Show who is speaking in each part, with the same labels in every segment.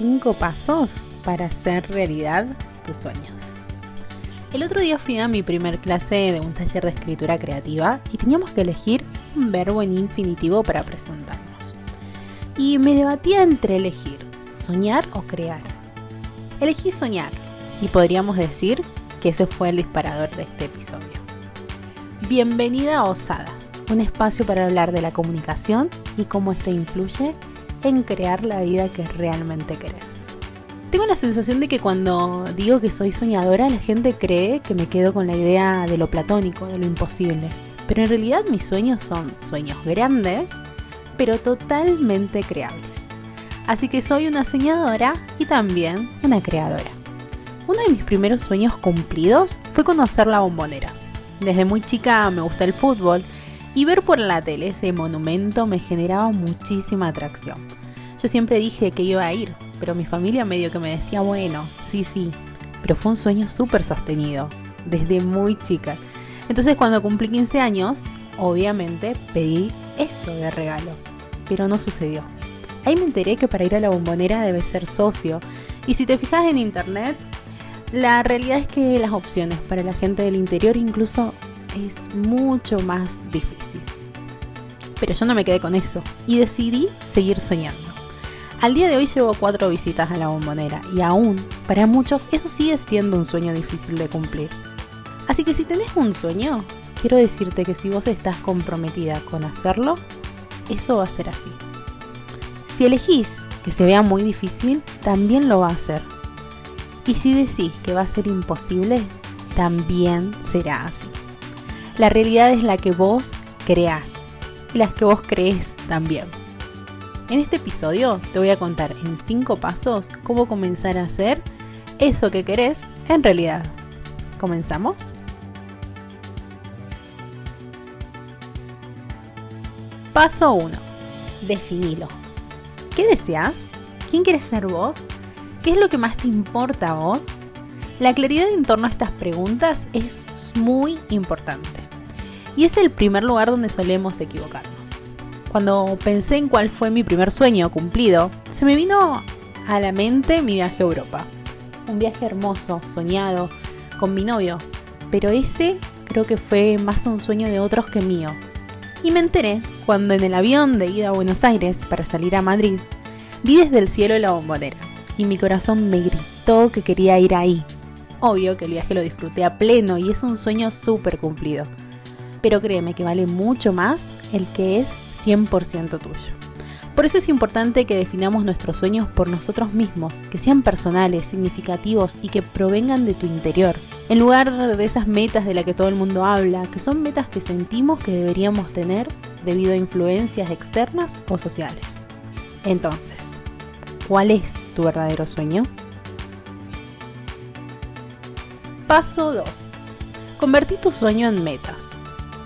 Speaker 1: 5 pasos para hacer realidad tus sueños. El otro día fui a mi primer clase de un taller de escritura creativa y teníamos que elegir un verbo en infinitivo para presentarnos. Y me debatía entre elegir soñar o crear. Elegí soñar y podríamos decir que ese fue el disparador de este episodio. Bienvenida a Osadas, un espacio para hablar de la comunicación y cómo ésta influye en crear la vida que realmente querés. Tengo la sensación de que cuando digo que soy soñadora, la gente cree que me quedo con la idea de lo platónico, de lo imposible. Pero en realidad mis sueños son sueños grandes, pero totalmente creables. Así que soy una soñadora y también una creadora. Uno de mis primeros sueños cumplidos fue conocer la bombonera. Desde muy chica me gusta el fútbol y ver por la tele ese monumento me generaba muchísima atracción. Yo siempre dije que iba a ir, pero mi familia medio que me decía, bueno, sí, sí, pero fue un sueño súper sostenido, desde muy chica. Entonces cuando cumplí 15 años, obviamente pedí eso de regalo, pero no sucedió. Ahí me enteré que para ir a la bombonera debe ser socio, y si te fijas en internet, la realidad es que las opciones para la gente del interior incluso es mucho más difícil. Pero yo no me quedé con eso y decidí seguir soñando. Al día de hoy llevo cuatro visitas a la bombonera y aún, para muchos, eso sigue siendo un sueño difícil de cumplir. Así que si tenés un sueño, quiero decirte que si vos estás comprometida con hacerlo, eso va a ser así. Si elegís que se vea muy difícil, también lo va a hacer. Y si decís que va a ser imposible, también será así. La realidad es la que vos creás y las que vos crees también. En este episodio te voy a contar en 5 pasos cómo comenzar a hacer eso que querés en realidad. ¿Comenzamos? Paso 1. Definilo. ¿Qué deseas? ¿Quién quieres ser vos? ¿Qué es lo que más te importa a vos? La claridad en torno a estas preguntas es muy importante. Y es el primer lugar donde solemos equivocarnos. Cuando pensé en cuál fue mi primer sueño cumplido, se me vino a la mente mi viaje a Europa. Un viaje hermoso, soñado, con mi novio. Pero ese creo que fue más un sueño de otros que mío. Y me enteré cuando en el avión de ida a Buenos Aires para salir a Madrid, vi desde el cielo la bombonera. Y mi corazón me gritó que quería ir ahí. Obvio que el viaje lo disfruté a pleno y es un sueño súper cumplido pero créeme que vale mucho más el que es 100% tuyo. Por eso es importante que definamos nuestros sueños por nosotros mismos, que sean personales, significativos y que provengan de tu interior, en lugar de esas metas de las que todo el mundo habla, que son metas que sentimos que deberíamos tener debido a influencias externas o sociales. Entonces, ¿cuál es tu verdadero sueño? Paso 2. Convertí tu sueño en metas.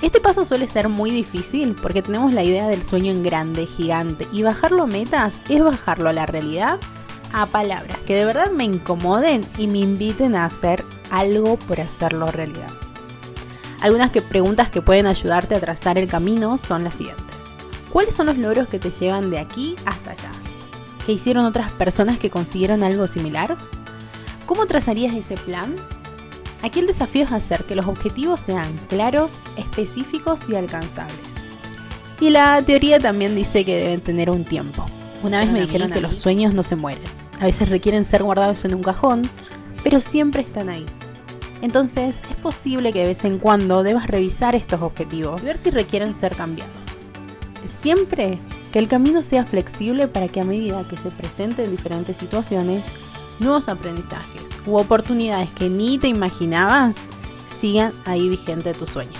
Speaker 1: Este paso suele ser muy difícil porque tenemos la idea del sueño en grande, gigante, y bajarlo a metas es bajarlo a la realidad a palabras que de verdad me incomoden y me inviten a hacer algo por hacerlo realidad. Algunas preguntas que pueden ayudarte a trazar el camino son las siguientes. ¿Cuáles son los logros que te llevan de aquí hasta allá? ¿Qué hicieron otras personas que consiguieron algo similar? ¿Cómo trazarías ese plan? Aquí el desafío es hacer que los objetivos sean claros, específicos y alcanzables. Y la teoría también dice que deben tener un tiempo. Una vez me dijeron que los sueños no se mueren. A veces requieren ser guardados en un cajón, pero siempre están ahí. Entonces es posible que de vez en cuando debas revisar estos objetivos y ver si requieren ser cambiados. Siempre que el camino sea flexible para que a medida que se presenten diferentes situaciones, nuevos aprendizajes u oportunidades que ni te imaginabas, sigan ahí vigente tu sueño.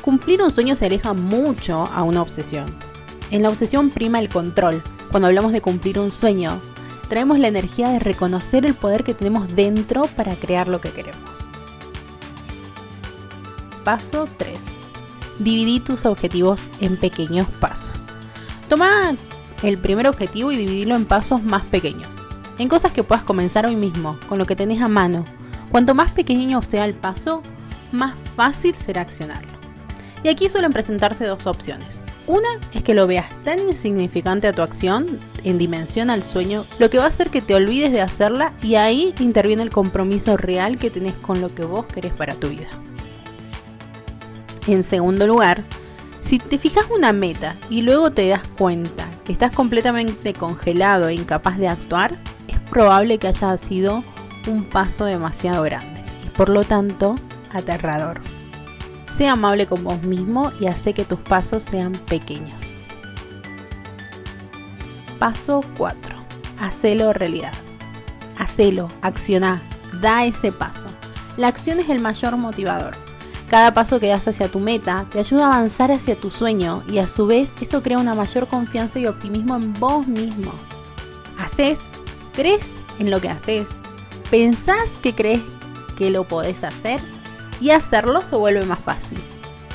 Speaker 1: Cumplir un sueño se aleja mucho a una obsesión. En la obsesión prima el control. Cuando hablamos de cumplir un sueño, traemos la energía de reconocer el poder que tenemos dentro para crear lo que queremos. Paso 3. Dividí tus objetivos en pequeños pasos. Toma el primer objetivo y dividilo en pasos más pequeños en cosas que puedas comenzar hoy mismo, con lo que tenés a mano. Cuanto más pequeño sea el paso, más fácil será accionarlo. Y aquí suelen presentarse dos opciones. Una es que lo veas tan insignificante a tu acción en dimensión al sueño, lo que va a hacer que te olvides de hacerla y ahí interviene el compromiso real que tenés con lo que vos querés para tu vida. En segundo lugar, si te fijas una meta y luego te das cuenta que estás completamente congelado e incapaz de actuar, probable que haya sido un paso demasiado grande y por lo tanto aterrador. Sea amable con vos mismo y hace que tus pasos sean pequeños. Paso 4. Hacelo realidad. Hacelo, acciona, da ese paso. La acción es el mayor motivador. Cada paso que das hacia tu meta te ayuda a avanzar hacia tu sueño y a su vez eso crea una mayor confianza y optimismo en vos mismo. Haces, crees en lo que haces, pensás que crees que lo podés hacer y hacerlo se vuelve más fácil.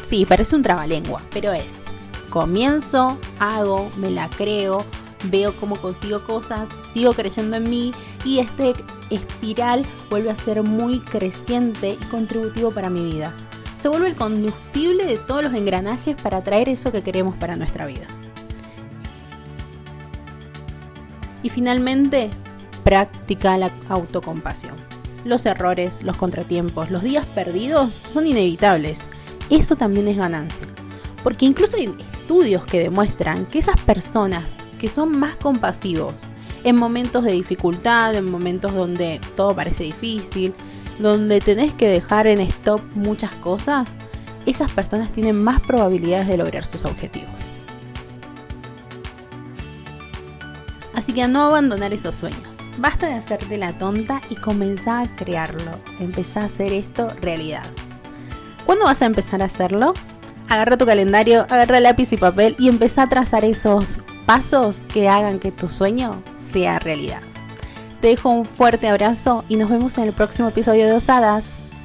Speaker 1: Sí, parece un trabalengua, pero es. Comienzo, hago, me la creo, veo cómo consigo cosas, sigo creyendo en mí y este espiral vuelve a ser muy creciente y contributivo para mi vida. Se vuelve el combustible de todos los engranajes para traer eso que queremos para nuestra vida. Y finalmente, práctica la autocompasión. Los errores, los contratiempos, los días perdidos son inevitables. Eso también es ganancia. Porque incluso hay estudios que demuestran que esas personas que son más compasivos en momentos de dificultad, en momentos donde todo parece difícil, donde tenés que dejar en stop muchas cosas, esas personas tienen más probabilidades de lograr sus objetivos. Así que a no abandonar esos sueños. Basta de hacerte la tonta y comenzá a crearlo. Empezá a hacer esto realidad. ¿Cuándo vas a empezar a hacerlo? Agarra tu calendario, agarra lápiz y papel y empezá a trazar esos pasos que hagan que tu sueño sea realidad. Te dejo un fuerte abrazo y nos vemos en el próximo episodio de Osadas.